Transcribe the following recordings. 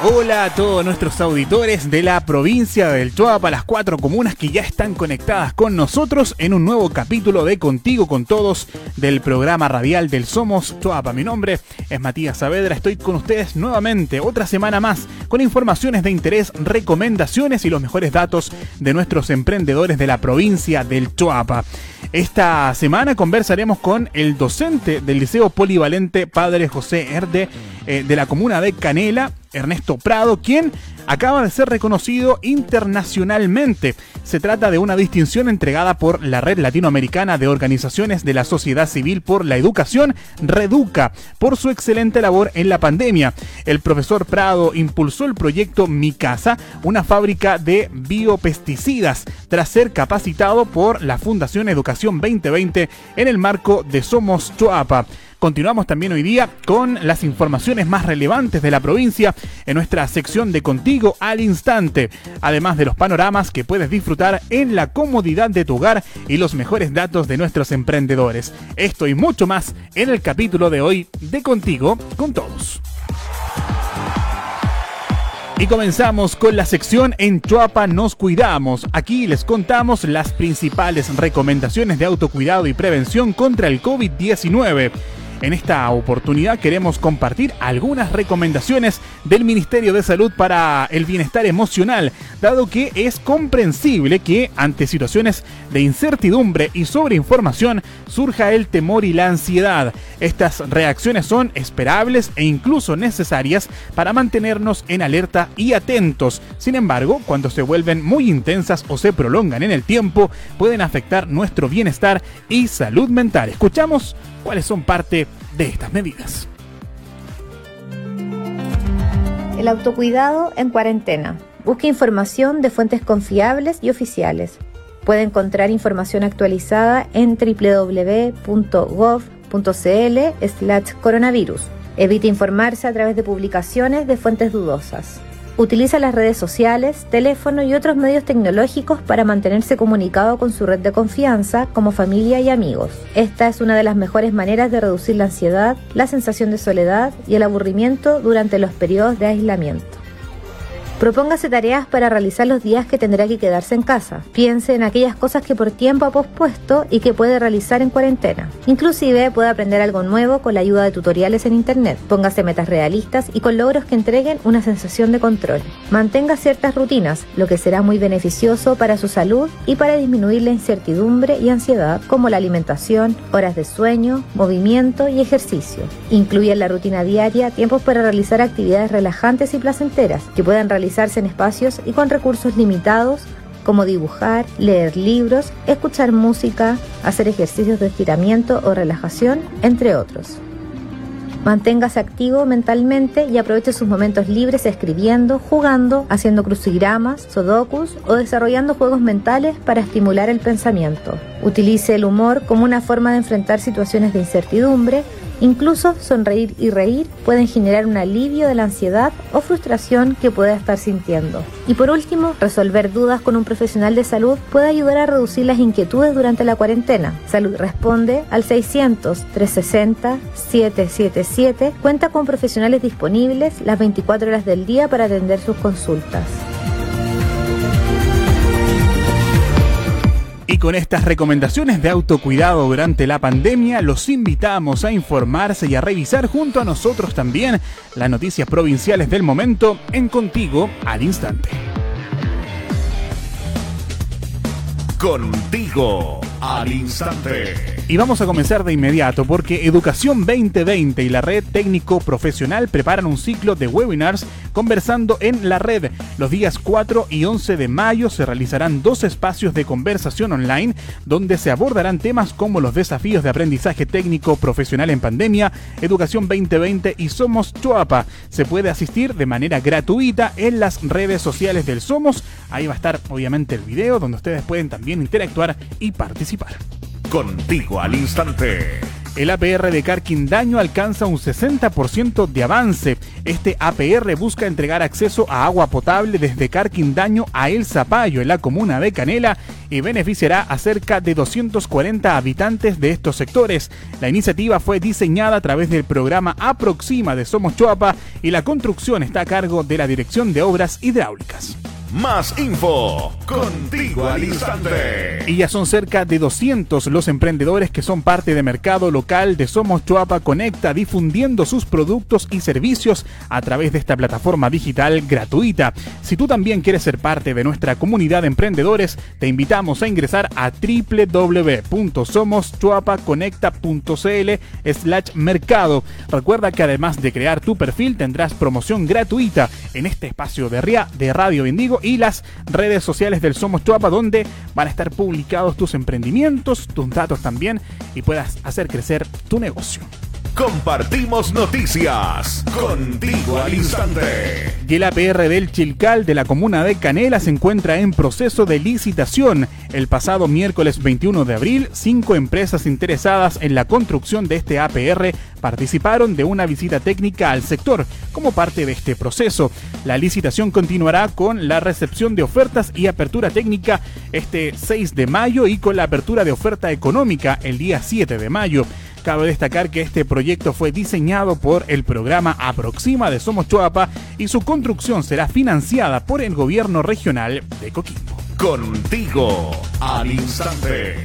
Hola a todos nuestros auditores de la provincia del Choapa, las cuatro comunas que ya están conectadas con nosotros en un nuevo capítulo de Contigo con Todos del programa radial del Somos Choapa. Mi nombre es Matías Saavedra, estoy con ustedes nuevamente otra semana más con informaciones de interés, recomendaciones y los mejores datos de nuestros emprendedores de la provincia del Choapa. Esta semana conversaremos con el docente del Liceo Polivalente Padre José Herde eh, de la comuna de Canela, Ernesto Prado, quien acaba de ser reconocido internacionalmente. Se trata de una distinción entregada por la Red Latinoamericana de Organizaciones de la Sociedad Civil por la Educación, Reduca, por su excelente labor en la pandemia. El profesor Prado impulsó el proyecto Mi Casa, una fábrica de biopesticidas, tras ser capacitado por la Fundación Educación 2020 en el marco de Somos Choapa. Continuamos también hoy día con las informaciones más relevantes de la provincia en nuestra sección de Contigo al Instante, además de los panoramas que puedes disfrutar en la comodidad de tu hogar y los mejores datos de nuestros emprendedores. Esto y mucho más en el capítulo de hoy de Contigo con todos. Y comenzamos con la sección En Chuapa nos cuidamos. Aquí les contamos las principales recomendaciones de autocuidado y prevención contra el COVID-19. En esta oportunidad queremos compartir algunas recomendaciones del Ministerio de Salud para el bienestar emocional, dado que es comprensible que ante situaciones de incertidumbre y sobreinformación surja el temor y la ansiedad. Estas reacciones son esperables e incluso necesarias para mantenernos en alerta y atentos. Sin embargo, cuando se vuelven muy intensas o se prolongan en el tiempo, pueden afectar nuestro bienestar y salud mental. Escuchamos cuáles son parte de estas medidas. El autocuidado en cuarentena. Busque información de fuentes confiables y oficiales. Puede encontrar información actualizada en www.gov.cl coronavirus. Evite informarse a través de publicaciones de fuentes dudosas. Utiliza las redes sociales, teléfono y otros medios tecnológicos para mantenerse comunicado con su red de confianza como familia y amigos. Esta es una de las mejores maneras de reducir la ansiedad, la sensación de soledad y el aburrimiento durante los periodos de aislamiento. Propóngase tareas para realizar los días que tendrá que quedarse en casa. Piense en aquellas cosas que por tiempo ha pospuesto y que puede realizar en cuarentena. Inclusive puede aprender algo nuevo con la ayuda de tutoriales en Internet. Póngase metas realistas y con logros que entreguen una sensación de control. Mantenga ciertas rutinas, lo que será muy beneficioso para su salud y para disminuir la incertidumbre y ansiedad como la alimentación, horas de sueño, movimiento y ejercicio. Incluye en la rutina diaria tiempos para realizar actividades relajantes y placenteras que puedan realizar en espacios y con recursos limitados como dibujar, leer libros, escuchar música, hacer ejercicios de estiramiento o relajación, entre otros. Manténgase activo mentalmente y aproveche sus momentos libres escribiendo, jugando, haciendo crucigramas, sudokus o desarrollando juegos mentales para estimular el pensamiento. Utilice el humor como una forma de enfrentar situaciones de incertidumbre Incluso sonreír y reír pueden generar un alivio de la ansiedad o frustración que pueda estar sintiendo. Y por último, resolver dudas con un profesional de salud puede ayudar a reducir las inquietudes durante la cuarentena. Salud responde al 600-360-777. Cuenta con profesionales disponibles las 24 horas del día para atender sus consultas. Y con estas recomendaciones de autocuidado durante la pandemia, los invitamos a informarse y a revisar junto a nosotros también las noticias provinciales del momento en Contigo al Instante. Contigo al Instante. Y vamos a comenzar de inmediato porque Educación 2020 y la Red Técnico Profesional preparan un ciclo de webinars conversando en la red. Los días 4 y 11 de mayo se realizarán dos espacios de conversación online donde se abordarán temas como los desafíos de aprendizaje técnico profesional en pandemia, Educación 2020 y Somos Choapa. Se puede asistir de manera gratuita en las redes sociales del Somos. Ahí va a estar obviamente el video donde ustedes pueden también también interactuar y participar. Contigo al instante. El APR de Carquindaño alcanza un 60% de avance. Este APR busca entregar acceso a agua potable desde Carquindaño a El Zapallo, en la comuna de Canela, y beneficiará a cerca de 240 habitantes de estos sectores. La iniciativa fue diseñada a través del programa Aproxima de Somos Choapa y la construcción está a cargo de la Dirección de Obras Hidráulicas. Más info contigo al. Y ya son cerca de 200 los emprendedores que son parte de mercado local de Somos Chuapa Conecta, difundiendo sus productos y servicios a través de esta plataforma digital gratuita. Si tú también quieres ser parte de nuestra comunidad de emprendedores, te invitamos a ingresar a www.somoschuapaconecta.cl slash mercado. Recuerda que además de crear tu perfil, tendrás promoción gratuita en este espacio de, RIA, de Radio Indigo y las redes sociales del Somos Chuapa, donde van a estar publicados tus emprendimientos, tus datos también y puedas hacer crecer tu negocio. Compartimos noticias contigo al instante. Y el APR del Chilcal de la comuna de Canela se encuentra en proceso de licitación. El pasado miércoles 21 de abril, cinco empresas interesadas en la construcción de este APR participaron de una visita técnica al sector como parte de este proceso. La licitación continuará con la recepción de ofertas y apertura técnica este 6 de mayo y con la apertura de oferta económica el día 7 de mayo. Cabe destacar que este proyecto fue diseñado por el programa Aproxima de Somos Choapa y su construcción será financiada por el gobierno regional de Coquimbo. Contigo al instante.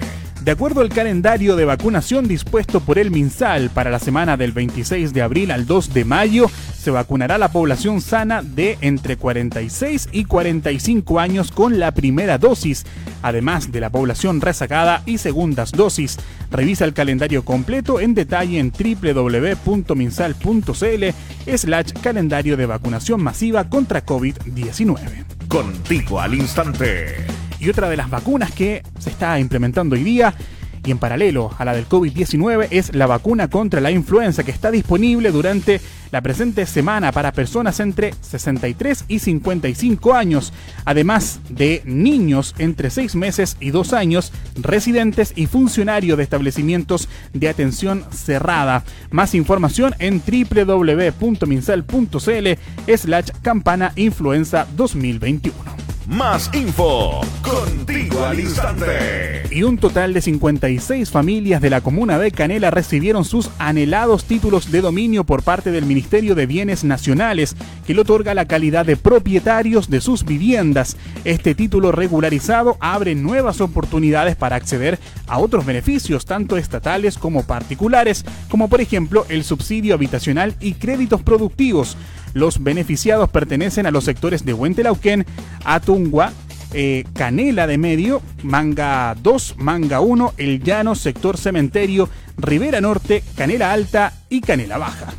De acuerdo al calendario de vacunación dispuesto por el MinSal para la semana del 26 de abril al 2 de mayo, se vacunará la población sana de entre 46 y 45 años con la primera dosis, además de la población rezagada y segundas dosis. Revisa el calendario completo en detalle en www.minsal.cl slash calendario de vacunación masiva contra COVID-19. Contigo al instante. Y otra de las vacunas que se está implementando hoy día y en paralelo a la del COVID-19 es la vacuna contra la influenza que está disponible durante la presente semana para personas entre 63 y 55 años, además de niños entre 6 meses y 2 años, residentes y funcionarios de establecimientos de atención cerrada. Más información en www.minsal.cl slash campana influenza 2021. Más info contigo al instante. Y un total de 56 familias de la comuna de Canela recibieron sus anhelados títulos de dominio por parte del Ministerio de Bienes Nacionales, que le otorga la calidad de propietarios de sus viviendas. Este título regularizado abre nuevas oportunidades para acceder a otros beneficios, tanto estatales como particulares, como por ejemplo el subsidio habitacional y créditos productivos. Los beneficiados pertenecen a los sectores de Huentelauquén, Atungua, eh, Canela de Medio, Manga 2, Manga 1, El Llano, Sector Cementerio, Rivera Norte, Canela Alta y Canela Baja.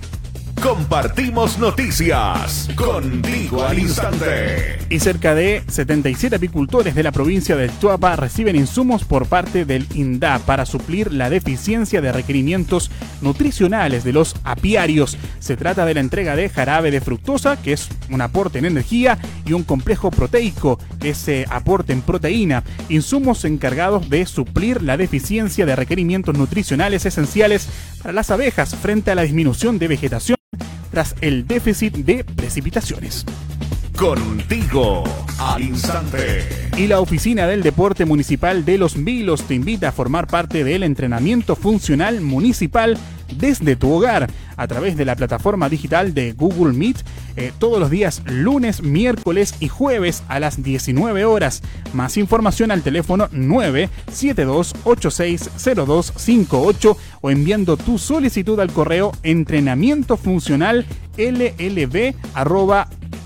Compartimos noticias contigo al instante. Y cerca de 77 apicultores de la provincia del Chuapa reciben insumos por parte del INDA para suplir la deficiencia de requerimientos nutricionales de los apiarios. Se trata de la entrega de jarabe de fructosa, que es un aporte en energía, y un complejo proteico, que es eh, aporte en proteína. Insumos encargados de suplir la deficiencia de requerimientos nutricionales esenciales para las abejas frente a la disminución de vegetación tras el déficit de precipitaciones. Contigo al instante. Y la Oficina del Deporte Municipal de Los Vilos te invita a formar parte del entrenamiento funcional municipal desde tu hogar a través de la plataforma digital de Google Meet eh, todos los días lunes, miércoles y jueves a las 19 horas. Más información al teléfono 972860258 o enviando tu solicitud al correo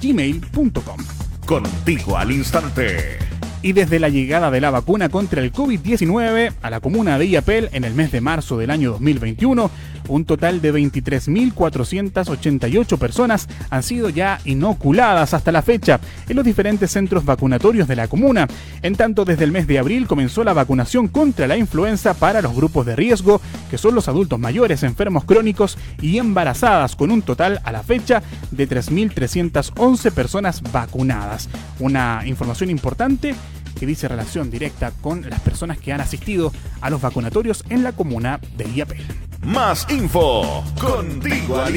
entrenamientofuncional@gmail.com. Contigo al instante y desde la llegada de la vacuna contra el COVID-19 a la comuna de Iapel en el mes de marzo del año 2021, un total de 23.488 personas han sido ya inoculadas hasta la fecha en los diferentes centros vacunatorios de la comuna. En tanto, desde el mes de abril comenzó la vacunación contra la influenza para los grupos de riesgo, que son los adultos mayores, enfermos crónicos y embarazadas, con un total a la fecha de 3.311 personas vacunadas. Una información importante que dice relación directa con las personas que han asistido a los vacunatorios en la comuna de Iapel. Más info contigo al.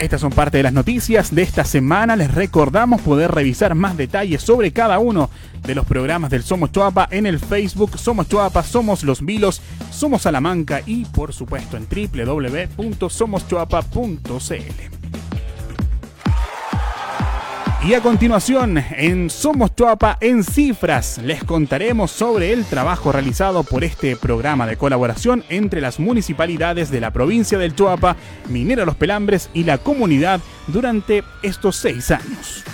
Estas son parte de las noticias de esta semana. Les recordamos poder revisar más detalles sobre cada uno de los programas del Somos Chuapa en el Facebook Somos Chuapa, Somos Los Vilos, Somos Salamanca y por supuesto en www.somoschuapa.cl. Y a continuación, en Somos Chuapa en cifras, les contaremos sobre el trabajo realizado por este programa de colaboración entre las municipalidades de la provincia del Chuapa, Minera Los Pelambres y la comunidad durante estos seis años.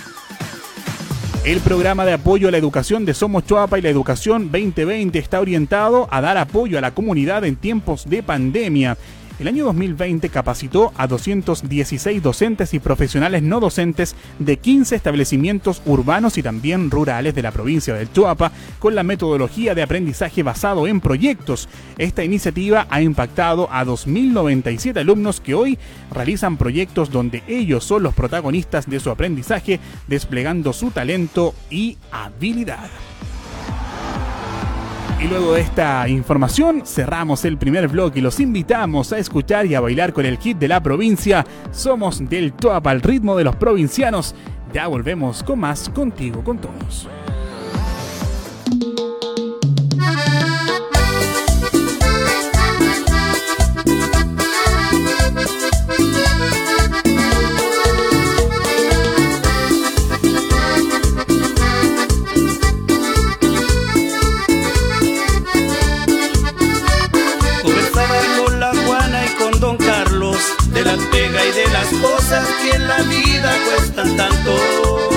El programa de apoyo a la educación de Somos Chuapa y la Educación 2020 está orientado a dar apoyo a la comunidad en tiempos de pandemia el año 2020 capacitó a 216 docentes y profesionales no docentes de 15 establecimientos urbanos y también rurales de la provincia del Chuapa con la metodología de aprendizaje basado en proyectos. Esta iniciativa ha impactado a 2.097 alumnos que hoy realizan proyectos donde ellos son los protagonistas de su aprendizaje, desplegando su talento y habilidad. Y luego de esta información cerramos el primer blog y los invitamos a escuchar y a bailar con el kit de la provincia. Somos del top al ritmo de los provincianos. Ya volvemos con más contigo con todos. La vida cuestan tanto.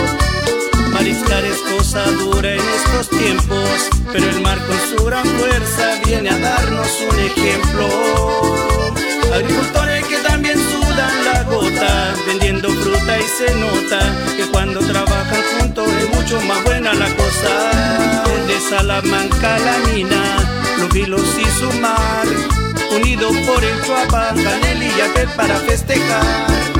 Mariscar es cosa dura en estos tiempos, pero el mar con su gran fuerza viene a darnos un ejemplo. Agricultores que también sudan la gota, vendiendo fruta y se nota que cuando trabajan juntos es mucho más buena la cosa. De Salamanca la mina, los vilos y su mar unidos por el Chuapa, Canel y para festejar.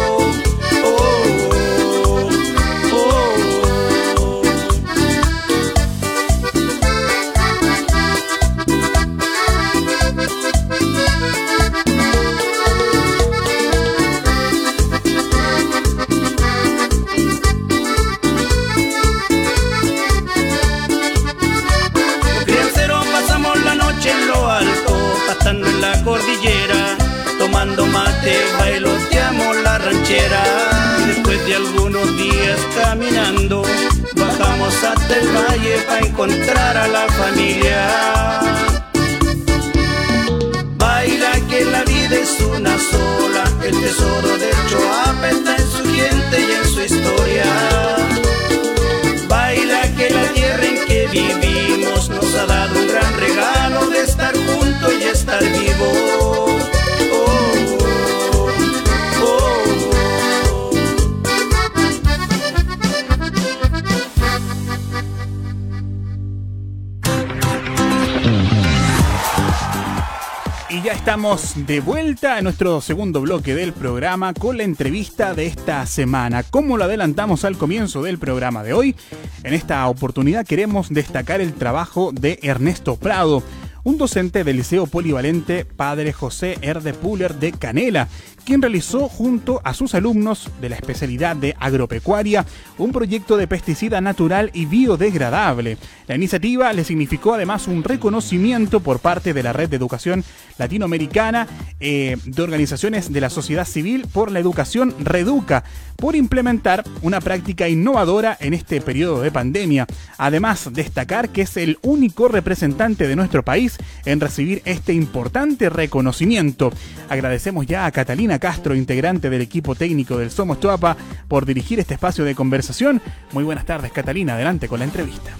Estamos de vuelta en nuestro segundo bloque del programa con la entrevista de esta semana. Como lo adelantamos al comienzo del programa de hoy, en esta oportunidad queremos destacar el trabajo de Ernesto Prado un docente del Liceo Polivalente Padre José Erde Puller de Canela, quien realizó junto a sus alumnos de la especialidad de agropecuaria un proyecto de pesticida natural y biodegradable. La iniciativa le significó además un reconocimiento por parte de la Red de Educación Latinoamericana eh, de Organizaciones de la Sociedad Civil por la Educación Reduca, por implementar una práctica innovadora en este periodo de pandemia. Además, destacar que es el único representante de nuestro país en recibir este importante reconocimiento. Agradecemos ya a Catalina Castro, integrante del equipo técnico del Somos Chuapa, por dirigir este espacio de conversación. Muy buenas tardes, Catalina. Adelante con la entrevista.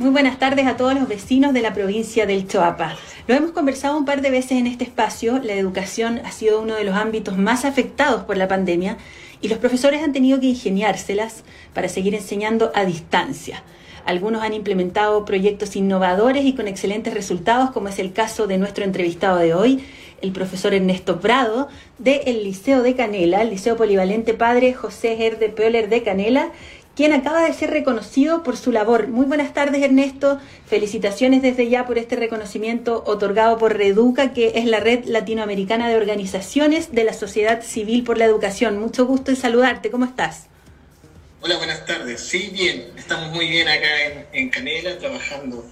Muy buenas tardes a todos los vecinos de la provincia del Choapa. Lo hemos conversado un par de veces en este espacio. La educación ha sido uno de los ámbitos más afectados por la pandemia y los profesores han tenido que ingeniárselas para seguir enseñando a distancia. Algunos han implementado proyectos innovadores y con excelentes resultados, como es el caso de nuestro entrevistado de hoy, el profesor Ernesto Prado, del Liceo de Canela, el Liceo Polivalente Padre José Herde Pöller de Canela, quien acaba de ser reconocido por su labor. Muy buenas tardes, Ernesto. Felicitaciones desde ya por este reconocimiento otorgado por Reduca, que es la red latinoamericana de organizaciones de la sociedad civil por la educación. Mucho gusto en saludarte. ¿Cómo estás? Hola, buenas tardes. Sí, bien. Estamos muy bien acá en, Canela trabajando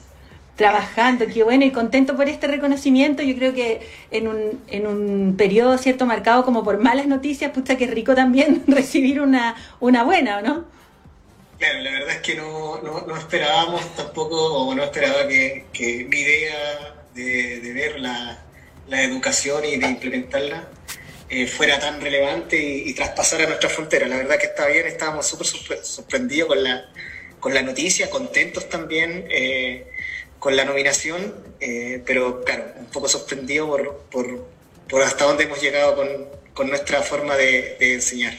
trabajando, qué bueno y contento por este reconocimiento. Yo creo que en un, en un periodo cierto marcado como por malas noticias, pucha que rico también recibir una, una buena, ¿no? Claro, la verdad es que no, no, esperábamos tampoco, o no esperaba que, que mi idea de, de ver la, la, educación y de implementarla eh, fuera tan relevante y, traspasara nuestra frontera. La verdad que está bien, estábamos súper sorprendidos con la, con la noticia, contentos también eh, con la nominación, eh, pero claro, un poco sorprendido por, por, por, hasta dónde hemos llegado con, con nuestra forma de enseñar.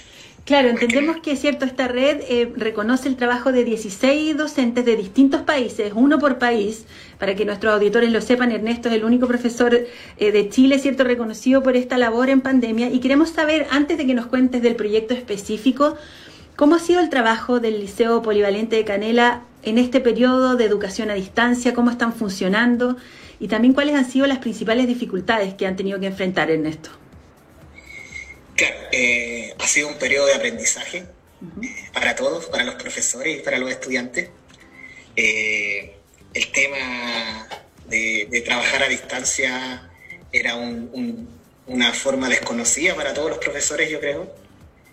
Claro, entendemos que es cierto, esta red eh, reconoce el trabajo de 16 docentes de distintos países, uno por país, para que nuestros auditores lo sepan, Ernesto es el único profesor eh, de Chile, cierto, reconocido por esta labor en pandemia. Y queremos saber, antes de que nos cuentes del proyecto específico, ¿cómo ha sido el trabajo del Liceo Polivalente de Canela en este periodo de educación a distancia? ¿Cómo están funcionando? Y también cuáles han sido las principales dificultades que han tenido que enfrentar, Ernesto. Claro, eh, ha sido un periodo de aprendizaje eh, para todos, para los profesores y para los estudiantes. Eh, el tema de, trabajar a distancia era una forma desconocida para todos los profesores, yo creo,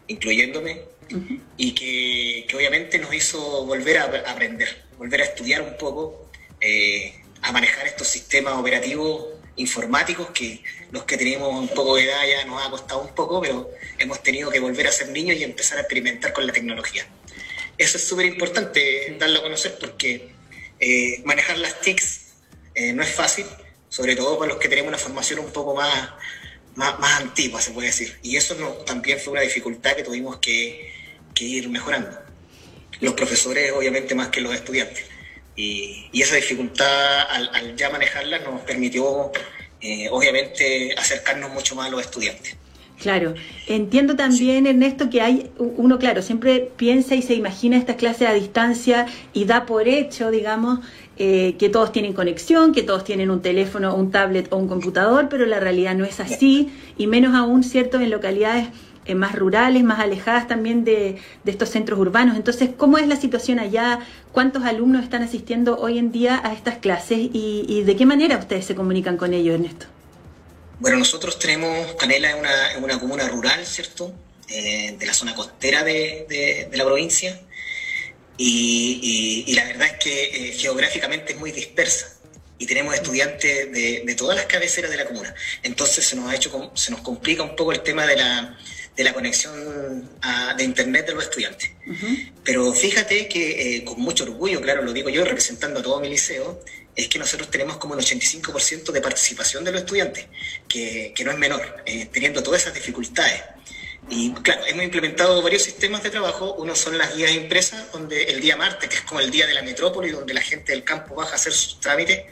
incluyéndome, y que, obviamente nos hizo volver a aprender, volver a estudiar un poco, a manejar estos sistemas operativos informáticos que los que tenemos un poco de edad ya nos ha costado un poco, pero hemos tenido que volver a ser niños y empezar a experimentar con la tecnología. Eso es súper importante darlo a conocer porque eh, manejar las TICs eh, no es fácil, sobre todo para los que tenemos una formación un poco más, más, antigua, se puede decir. Y eso no, también fue una dificultad que tuvimos que, ir mejorando. Los profesores, obviamente, más que los estudiantes. Y, esa dificultad, al, al, ya manejarla, nos permitió eh, obviamente acercarnos mucho más a los estudiantes. Claro, entiendo también, Ernesto, que hay uno, claro, siempre piensa y se imagina estas clases a distancia y da por hecho, digamos, eh, que todos tienen conexión, que todos tienen un teléfono, un tablet o un computador, pero la realidad no es así, y menos aún, ¿cierto?, en localidades eh, más rurales, más alejadas también de, estos centros urbanos. Entonces, ¿cómo es la situación allá? ¿Cuántos alumnos están asistiendo hoy en día a estas clases y, de qué manera ustedes se comunican con ellos, Ernesto? Bueno, nosotros tenemos, Canela es una, una comuna rural, ¿cierto? Eh, de la zona costera de, la provincia. Y, la verdad es que eh, geográficamente es muy dispersa y tenemos estudiantes de, de, todas las cabeceras de la comuna. Entonces se nos ha hecho, se nos complica un poco el tema de la, de la conexión de Internet de los estudiantes. Pero fíjate que eh, con mucho orgullo, claro, lo digo yo representando a todo mi liceo, es que nosotros tenemos como el 85% de participación de los estudiantes, que, no es menor, eh, teniendo todas esas dificultades. Y claro, hemos implementado varios sistemas de trabajo. Uno son las guías impresas, donde el día martes, que es como el día de la metrópoli, donde la gente del campo baja a hacer sus trámites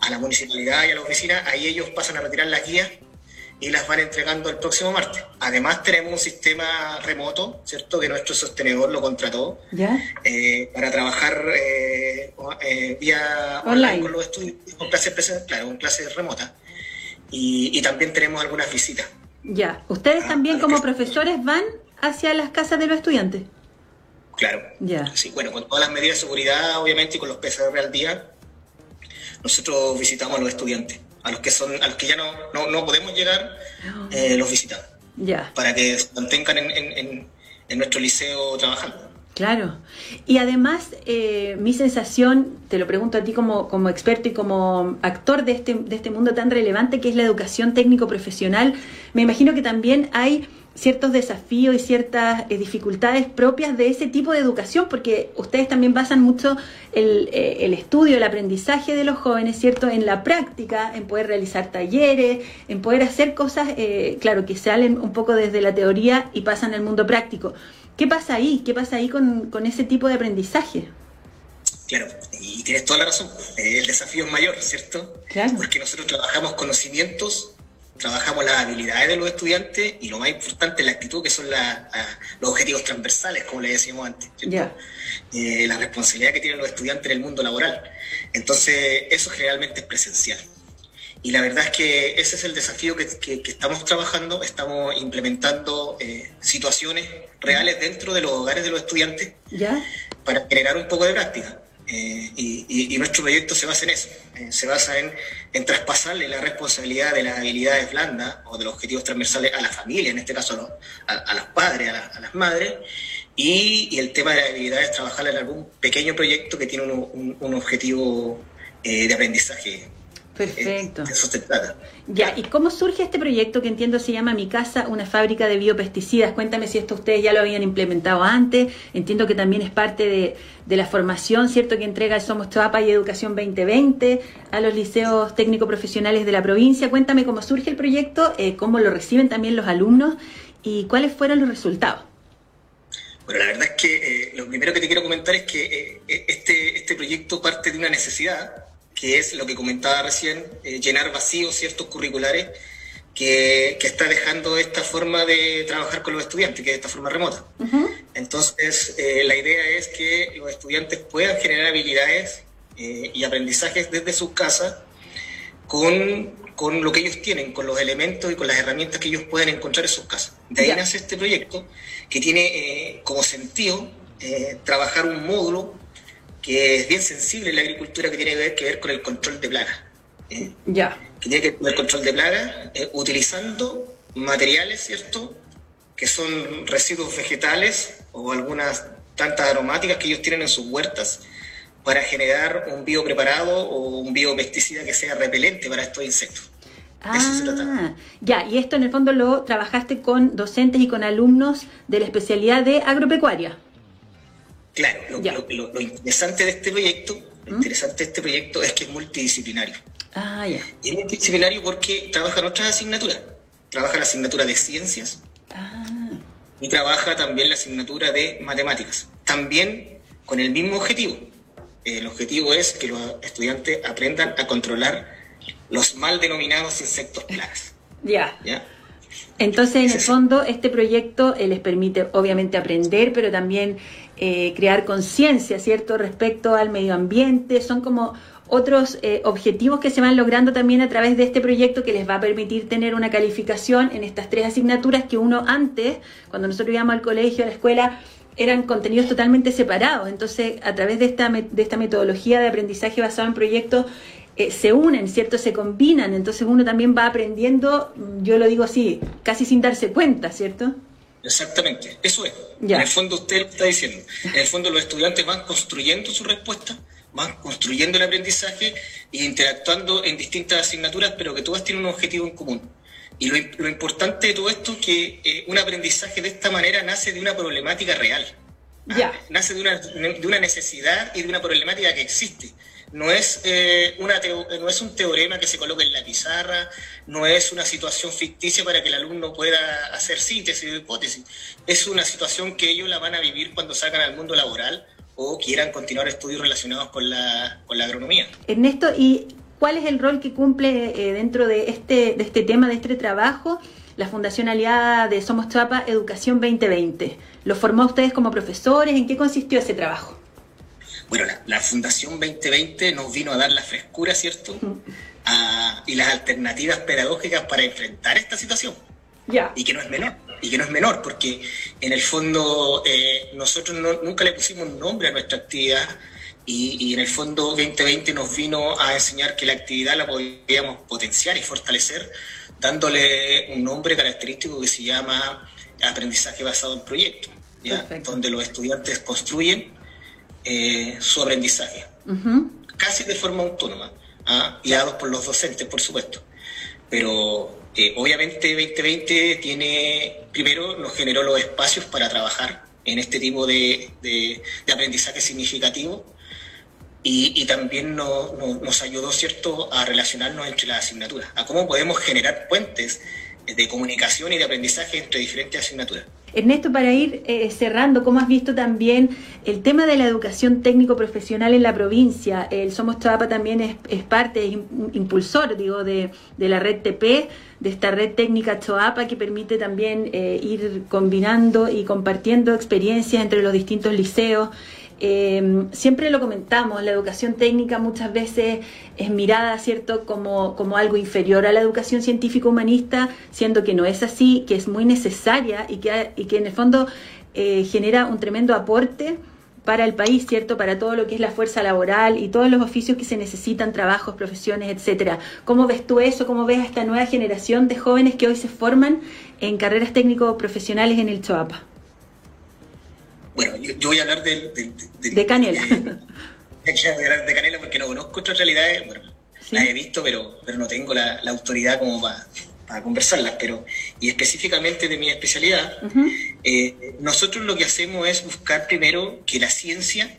a la municipalidad y a la oficina, ahí ellos pasan a retirar las guías y las van entregando el próximo martes. Además tenemos un sistema remoto, ¿cierto? Que nuestro sostenedor lo contrató eh, para trabajar eh, eh, vía online. con los estudiantes, con clases, claro, con clases remotas. Y, también tenemos algunas visitas. Ya, ¿ustedes ah, también como profesores van hacia las casas de los estudiantes? Claro. Ya. Sí, bueno, con todas las medidas de seguridad, obviamente, y con los PCR al día, nosotros visitamos a los estudiantes a los que son a los que ya no, no, podemos llegar, eh, los visitamos. Ya. Para que se mantengan en, nuestro liceo trabajando. Claro. Y además, eh, mi sensación, te lo pregunto a ti como, como experto y como actor de este, de este mundo tan relevante que es la educación técnico-profesional, me imagino que también hay ciertos desafíos y ciertas eh, dificultades propias de ese tipo de educación, porque ustedes también basan mucho el, eh, el, estudio, el aprendizaje de los jóvenes, ¿cierto? En la práctica, en poder realizar talleres, en poder hacer cosas, eh, claro, que salen un poco desde la teoría y pasan al mundo práctico. ¿Qué pasa ahí? ¿Qué pasa ahí con, con ese tipo de aprendizaje? Claro, y tienes toda la razón. El desafío es mayor, ¿cierto? Claro. Porque nosotros trabajamos conocimientos trabajamos las habilidades de los estudiantes y lo más importante, la actitud, que son la, los objetivos transversales, como le decíamos antes, eh, la responsabilidad que tienen los estudiantes en el mundo laboral. Entonces, eso generalmente es presencial. Y la verdad es que ese es el desafío que, que, estamos trabajando, estamos implementando eh, situaciones reales dentro de los hogares de los estudiantes ¿Ya? para generar un poco de práctica. Eh, y, nuestro proyecto se basa en eso, eh, se basa en, en, traspasarle la responsabilidad de las habilidades blandas o de los objetivos transversales a la familia, en este caso a, los, padres, a, las madres, y, el tema de las habilidades trabajar en algún pequeño proyecto que tiene un, un, objetivo eh, de aprendizaje Perfecto. eso se trata. Ya, ¿y cómo surge este proyecto que entiendo se llama Mi Casa, una fábrica de biopesticidas? Cuéntame si esto ustedes ya lo habían implementado antes. Entiendo que también es parte de, de la formación, ¿cierto?, que entrega el Somos Toapa y Educación 2020 a los liceos técnico-profesionales de la provincia. Cuéntame cómo surge el proyecto, eh, cómo lo reciben también los alumnos y cuáles fueron los resultados. Bueno, la verdad es que eh, lo primero que te quiero comentar es que eh, este, este proyecto parte de una necesidad que es lo que comentaba recién, eh, llenar vacíos ciertos curriculares que, que, está dejando esta forma de trabajar con los estudiantes, que es esta forma remota. Entonces, eh, la idea es que los estudiantes puedan generar habilidades eh, y aprendizajes desde sus casas con, con, lo que ellos tienen, con los elementos y con las herramientas que ellos pueden encontrar en sus casas. De ahí nace este proyecto que tiene como sentido trabajar un módulo que es bien sensible en la agricultura que tiene que ver, que ver con el control de plagas. ¿eh? Ya. Que tiene que ver con el control de plagas eh, utilizando materiales, ¿cierto? Que son residuos vegetales o algunas plantas aromáticas que ellos tienen en sus huertas para generar un biopreparado o un biopesticida que sea repelente para estos insectos. Ah, ya, y esto en el fondo lo trabajaste con docentes y con alumnos de la especialidad de agropecuaria. Claro, lo, interesante de este proyecto, lo ¿Mm? interesante de este proyecto es que es multidisciplinario. Ah, ya. Y es multidisciplinario porque trabaja en otras asignaturas. Trabaja la asignatura de ciencias ah. y trabaja también la asignatura de matemáticas. También con el mismo objetivo. El objetivo es que los estudiantes aprendan a controlar los mal denominados insectos plagas. Ya. Entonces, en el fondo, este proyecto eh, les permite, obviamente, aprender, pero también eh, crear conciencia, ¿cierto?, respecto al medio ambiente. Son como otros eh, objetivos que se van logrando también a través de este proyecto que les va a permitir tener una calificación en estas tres asignaturas que uno antes, cuando nosotros íbamos al colegio, a la escuela, eran contenidos totalmente separados. Entonces, a través de esta, de esta metodología de aprendizaje basado en proyectos, eh, se unen, ¿cierto? Se combinan. Entonces uno también va aprendiendo, yo lo digo así, casi sin darse cuenta, ¿cierto? Exactamente, eso es. En el fondo usted lo está diciendo. En el fondo los estudiantes van construyendo su respuesta, van construyendo el aprendizaje e interactuando en distintas asignaturas, pero que todas tienen un objetivo en común. Y lo, importante de todo esto es que eh, un aprendizaje de esta manera nace de una problemática real. Ya. nace de una, de una necesidad y de una problemática que existe no es, eh, una no es un teorema que se coloque en la pizarra, no es una situación ficticia para que el alumno pueda hacer síntesis o hipótesis. Es una situación que ellos la van a vivir cuando salgan al mundo laboral o quieran continuar estudios relacionados con la, con la agronomía. Ernesto, ¿y cuál es el rol que cumple eh, dentro de este, de este tema, de este trabajo? la Fundación Aliada de Somos Chapa Educación 2020. ¿Lo formó ustedes como profesores? ¿En qué consistió ese trabajo? Bueno, la, Fundación 2020 nos vino a dar la frescura, ¿cierto? y las alternativas pedagógicas para enfrentar esta situación. Ya. Y que no es menor, y que no es menor, porque en el fondo eh, nosotros nunca le pusimos nombre a nuestra actividad y, en el fondo 2020 nos vino a enseñar que la actividad la podíamos potenciar y fortalecer dándole un nombre característico que se llama aprendizaje basado en proyectos, donde los estudiantes construyen eh, su aprendizaje, casi de forma autónoma, ¿ah? guiados por los docentes, por supuesto. Pero Eh, obviamente 2020 tiene, primero nos generó los espacios para trabajar en este tipo de, de, aprendizaje significativo y, también nos ayudó, ¿cierto?, a relacionarnos entre las asignaturas, a cómo podemos generar puentes de comunicación y de aprendizaje entre diferentes asignaturas. Ernesto, para ir eh, cerrando, ¿cómo has visto también el tema de la educación técnico-profesional en la provincia? El Somos Chapa también es, parte, es impulsor, digo, de, de, la red TP, de esta red técnica Choapa que permite también eh, ir combinando y compartiendo experiencias entre los distintos liceos. Eh, siempre lo comentamos, la educación técnica muchas veces es mirada, ¿cierto?, como, como algo inferior a la educación científico-humanista, siendo que no es así, que es muy necesaria y que, y que en el fondo eh, genera un tremendo aporte para el país, ¿cierto? Para todo lo que es la fuerza laboral y todos los oficios que se necesitan, trabajos, profesiones, etcétera. ¿Cómo ves tú eso? ¿Cómo ves a esta nueva generación de jóvenes que hoy se forman en carreras técnico-profesionales en el Choapa? Bueno, yo, voy a hablar de, de, Canela. De, Canela porque no conozco otras realidades, bueno, las he visto, pero, pero no tengo la, autoridad como para, conversarlas, pero y específicamente de mi especialidad, eh, nosotros lo que hacemos es buscar primero que la ciencia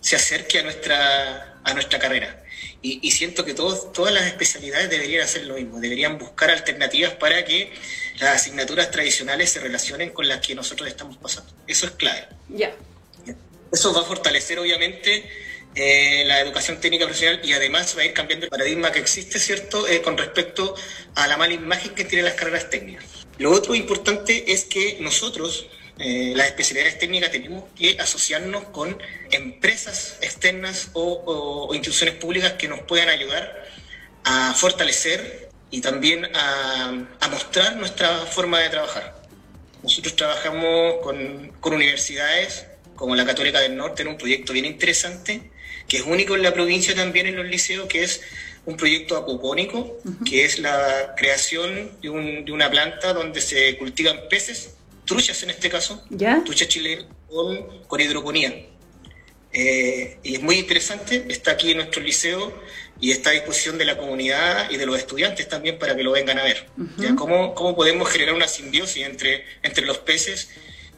se acerque a nuestra, a nuestra carrera. Y, siento que todos, todas las especialidades deberían hacer lo mismo, deberían buscar alternativas para que las asignaturas tradicionales se relacionen con las que nosotros estamos pasando. Eso es clave. Ya. Eso va a fortalecer, obviamente, eh, la educación técnica profesional y además va a ir cambiando el paradigma que existe, ¿cierto?, eh, con respecto a la mala imagen que tienen las carreras técnicas. Lo otro importante es que nosotros, eh, las especialidades técnicas, tenemos que asociarnos con empresas externas o instituciones públicas que nos puedan ayudar a fortalecer y también a, mostrar nuestra forma de trabajar. Nosotros trabajamos con, con, universidades como la Católica del Norte en un proyecto bien interesante, que es único en la provincia también en los liceos, que es un proyecto apopónico, que es la creación de, un, de, una planta donde se cultivan peces, truchas en este caso, ¿Ya? truchas chilenas con, con hidroponía. Eh, y es muy interesante, está aquí en nuestro liceo y está a disposición de la comunidad y de los estudiantes también para que lo vengan a ver. ¿Cómo, ¿Cómo, podemos generar una simbiosis entre, entre los peces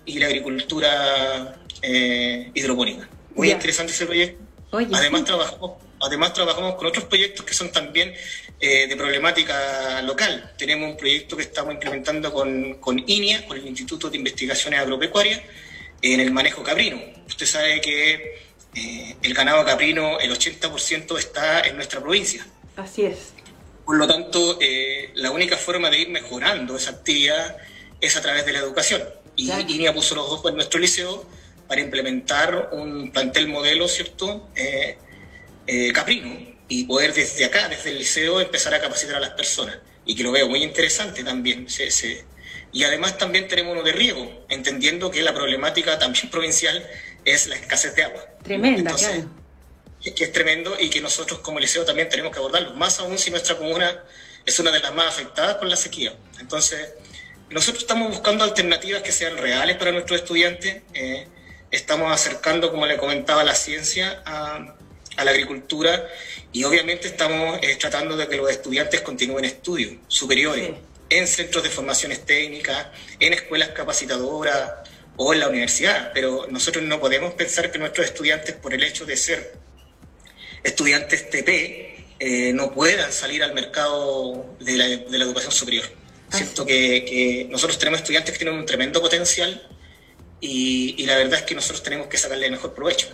y la agricultura eh, hidropónica? Muy interesante ese proyecto. además, trabajamos, además trabajamos con otros proyectos que son también eh, de problemática local. Tenemos un proyecto que estamos implementando con, con INIA, con el Instituto de Investigaciones Agropecuarias, en el manejo caprino. Usted sabe que eh, el ganado caprino, el 80% está en nuestra provincia. Así es. Por lo tanto, eh, la única forma de ir mejorando esa actividad es a través de la educación. Y INIA puso los ojos en nuestro liceo para implementar un plantel modelo, ¿cierto? Eh, caprino y poder desde acá, desde el liceo, empezar a capacitar a las personas. Y que lo veo muy interesante también. Y además también tenemos uno de riego, entendiendo que la problemática también provincial es la escasez de agua. Tremenda, claro. Que es tremendo y que nosotros como liceo también tenemos que abordarlo, más aún si nuestra comuna es una de las más afectadas por la sequía. Entonces, nosotros estamos buscando alternativas que sean reales para nuestros estudiantes. Eh, estamos acercando, como le comentaba, la ciencia a, la agricultura y obviamente estamos eh, tratando de que los estudiantes continúen estudios superiores en centros de formaciones técnicas, en escuelas capacitadoras, o en la universidad, pero nosotros no podemos pensar que nuestros estudiantes, por el hecho de ser estudiantes TP, eh, no puedan salir al mercado de la, de la educación superior. Siento que, que, nosotros tenemos estudiantes que tienen un tremendo potencial y, y la verdad es que nosotros tenemos que sacarle el mejor provecho.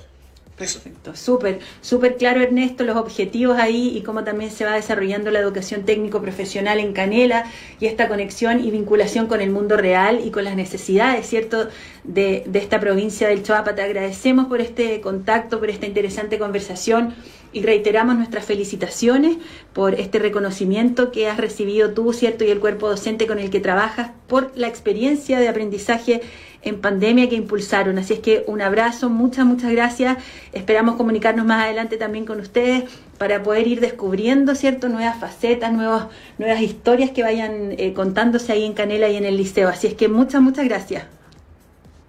Perfecto, súper, súper claro Ernesto, los objetivos ahí y cómo también se va desarrollando la educación técnico-profesional en Canela y esta conexión y vinculación con el mundo real y con las necesidades, ¿cierto?, de, de esta provincia del Choapa. Te agradecemos por este contacto, por esta interesante conversación y reiteramos nuestras felicitaciones por este reconocimiento que has recibido tú, ¿cierto?, y el cuerpo docente con el que trabajas por la experiencia de aprendizaje en pandemia que impulsaron. Así es que un abrazo, muchas, muchas gracias. Esperamos comunicarnos más adelante también con ustedes para poder ir descubriendo, ¿cierto?, nuevas facetas, nuevos, nuevas historias que vayan eh, contándose ahí en Canela y en el liceo. Así es que muchas, muchas gracias.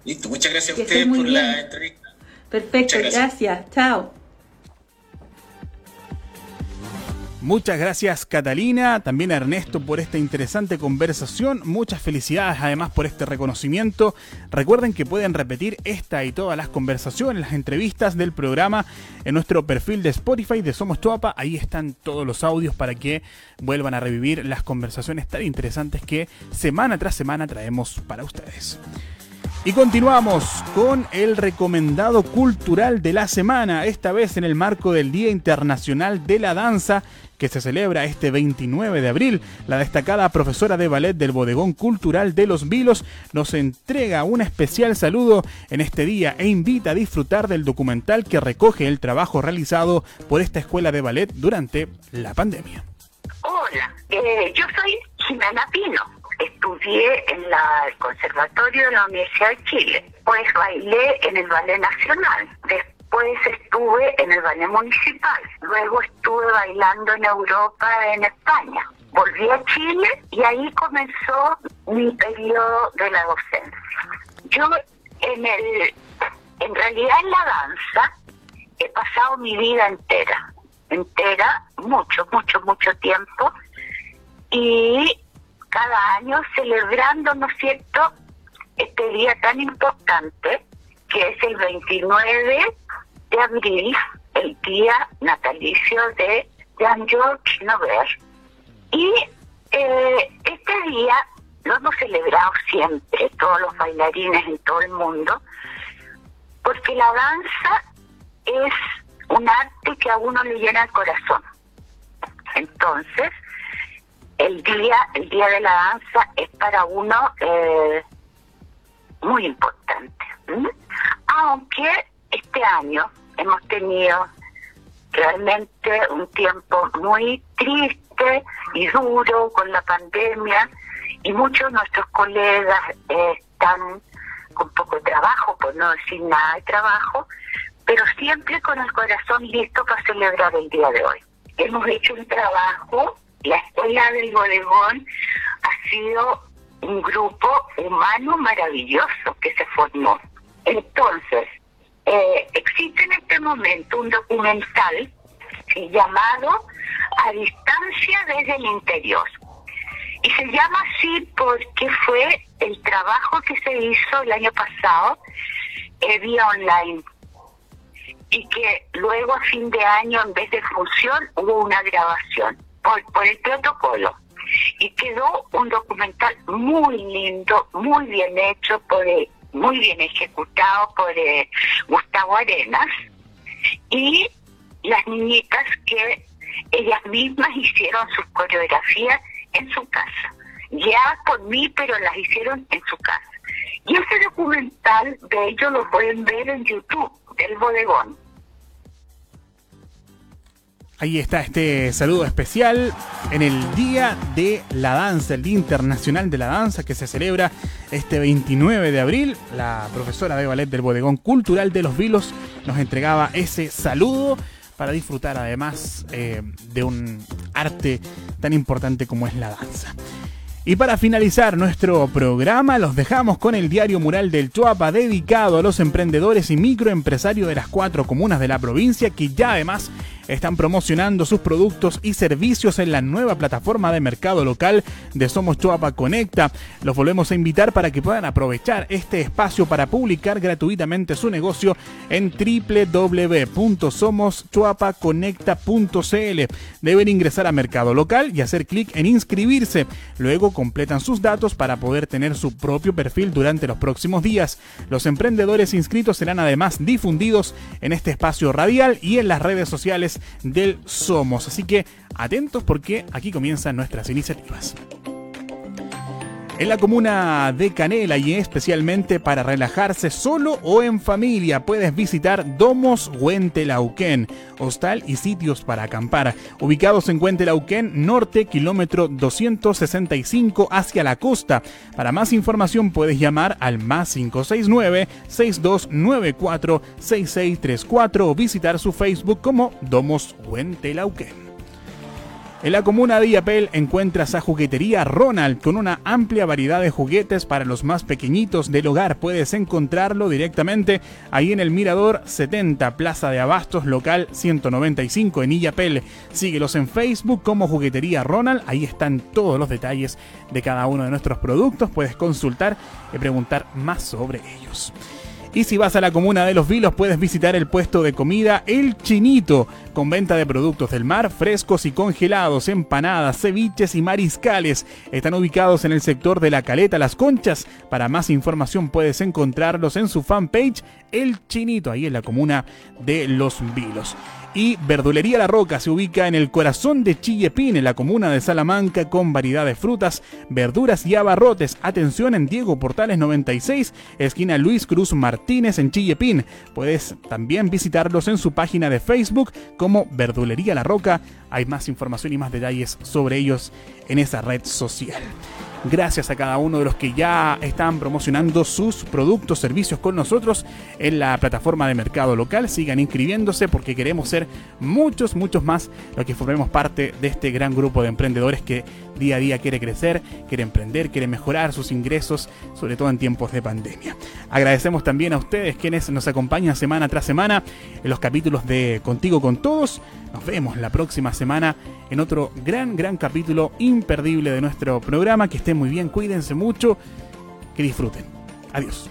Listo, muchas gracias a ustedes por la entrevista. Perfecto, gracias. Chao. Muchas gracias Catalina, también a Ernesto por esta interesante conversación. Muchas felicidades además por este reconocimiento. Recuerden que pueden repetir esta y todas las conversaciones, las entrevistas del programa en nuestro perfil de Spotify de Somos Tuapa. Ahí están todos los audios para que vuelvan a revivir las conversaciones tan interesantes que semana tras semana traemos para ustedes. Y continuamos con el recomendado cultural de la semana, esta vez en el marco del Día Internacional de la Danza que se celebra este 29 de abril. La destacada profesora de ballet del Bodegón Cultural de Los Vilos nos entrega un especial saludo en este día e invita a disfrutar del documental que recoge el trabajo realizado por esta escuela de ballet durante la pandemia. Hola, eh, yo soy Jimena Pino. Estudié en el Conservatorio de la Universidad de Chile, pues bailé en el Ballet Nacional. Después Después estuve en el ballet municipal, luego estuve bailando en Europa, en España. Volví a Chile y ahí comenzó mi periodo de la docencia. Yo en el, en realidad en la danza he pasado mi vida entera, entera, mucho, mucho, mucho tiempo y cada año celebrando, ¿no es cierto?, este día tan importante que es el 29 abril, el día natalicio de Jean-Georges Nover. Y eh, este día lo hemos celebrado siempre, todos los bailarines en todo el mundo, porque la danza es un arte que a uno le llena el corazón. Entonces, el día, el día de la danza es para uno eh, muy importante. Aunque este año hemos tenido realmente un tiempo muy triste y duro con la pandemia y muchos de nuestros colegas están con poco trabajo, por no decir nada de trabajo, pero siempre con el corazón listo para celebrar el día de hoy. Hemos hecho un trabajo, la Escuela del Bodegón ha sido un grupo humano maravilloso que se formó. Entonces, eh, existe en este momento un documental llamado A distancia desde el interior. Y se llama así porque fue el trabajo que se hizo el año pasado eh, vía online. Y que luego a fin de año, en vez de función, hubo una grabación por, por el protocolo. Y quedó un documental muy lindo, muy bien hecho por el muy bien ejecutado por eh, Gustavo Arenas y las niñitas que ellas mismas hicieron sus coreografías en su casa. Ya por mí, pero las hicieron en su casa. Y ese documental de ellos lo pueden ver en YouTube, del bodegón. Ahí está este saludo especial en el Día de la Danza, el Día Internacional de la Danza que se celebra este 29 de abril. La profesora de ballet del Bodegón Cultural de Los Vilos nos entregaba ese saludo para disfrutar además eh, de un arte tan importante como es la danza. Y para finalizar nuestro programa, los dejamos con el diario mural del Chuapa dedicado a los emprendedores y microempresarios de las cuatro comunas de la provincia que ya además están promocionando sus productos y servicios en la nueva plataforma de mercado local de Somos Chuapa Conecta. Los volvemos a invitar para que puedan aprovechar este espacio para publicar gratuitamente su negocio en www.somoschuapaconecta.cl. Deben ingresar a mercado local y hacer clic en inscribirse. Luego completan sus datos para poder tener su propio perfil durante los próximos días. Los emprendedores inscritos serán además difundidos en este espacio radial y en las redes sociales del Somos. Así que atentos porque aquí comienzan nuestras iniciativas. En la comuna de Canela y especialmente para relajarse solo o en familia puedes visitar Domos Huentelauquén, hostal y sitios para acampar. Ubicados en Huentelauquén, norte, kilómetro 265 hacia la costa. Para más información puedes llamar al más 569-6294-6634 o visitar su Facebook como Domos Huentelauquén. En la comuna de Iapel encuentras a Juguetería Ronald con una amplia variedad de juguetes para los más pequeñitos del hogar. Puedes encontrarlo directamente ahí en el Mirador 70, Plaza de Abastos, local 195 en Illapel. Síguelos en Facebook como Juguetería Ronald. Ahí están todos los detalles de cada uno de nuestros productos. Puedes consultar y preguntar más sobre ellos. Y si vas a la comuna de Los Vilos puedes visitar el puesto de comida El Chinito, con venta de productos del mar frescos y congelados, empanadas, ceviches y mariscales. Están ubicados en el sector de la Caleta Las Conchas. Para más información puedes encontrarlos en su fanpage El Chinito, ahí en la comuna de Los Vilos y Verdulería La Roca se ubica en el corazón de Chillepín, en la comuna de Salamanca, con variedad de frutas, verduras y abarrotes. Atención en Diego Portales 96, esquina Luis Cruz Martínez en Chillepín. Puedes también visitarlos en su página de Facebook como Verdulería La Roca. Hay más información y más detalles sobre ellos en esa red social. Gracias a cada uno de los que ya están promocionando sus productos, servicios con nosotros en la plataforma de mercado local. Sigan inscribiéndose porque queremos ser muchos, muchos más los que formemos parte de este gran grupo de emprendedores que día a día quiere crecer, quiere emprender, quiere mejorar sus ingresos, sobre todo en tiempos de pandemia. Agradecemos también a ustedes quienes nos acompañan semana tras semana en los capítulos de Contigo con Todos. Nos vemos la próxima semana en otro gran, gran capítulo imperdible de nuestro programa. Que estén muy bien, cuídense mucho, que disfruten. Adiós.